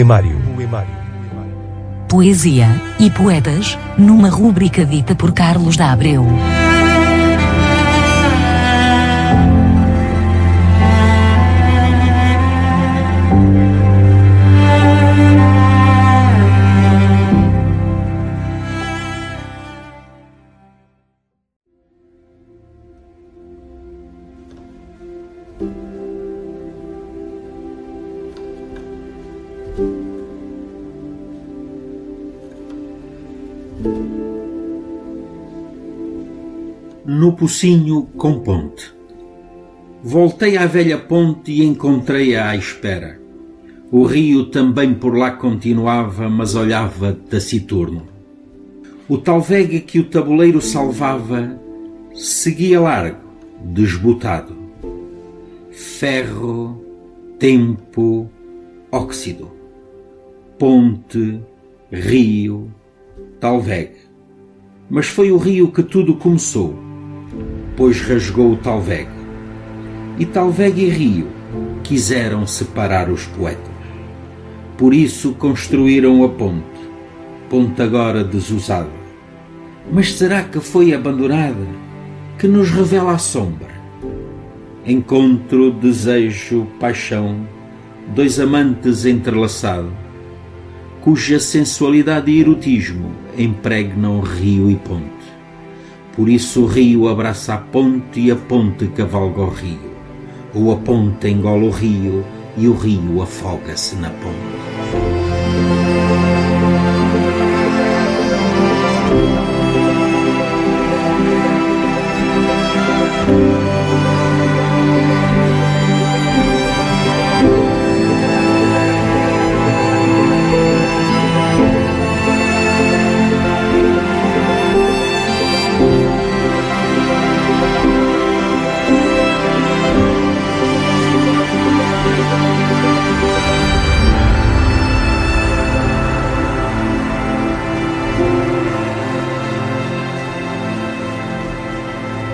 Poemário. Poesia e poetas, numa rúbrica dita por Carlos da Abreu. No Pocinho com Ponte. Voltei à velha ponte e encontrei-a à espera. O rio também por lá continuava, mas olhava taciturno. O talvega que o tabuleiro salvava seguia largo, desbotado. Ferro, tempo, óxido. Ponte, rio, talvega. Mas foi o rio que tudo começou, pois rasgou o talvega. E talvega e rio quiseram separar os poetas. Por isso construíram a ponte, ponte agora desusada. Mas será que foi abandonada? Que nos revela a sombra. Encontro, desejo, paixão, dois amantes entrelaçados, cuja sensualidade e erotismo impregnam rio e ponte. Por isso o rio abraça a ponte e a ponte cavalga o rio, ou a ponte engola o rio e o rio afoga-se na ponte.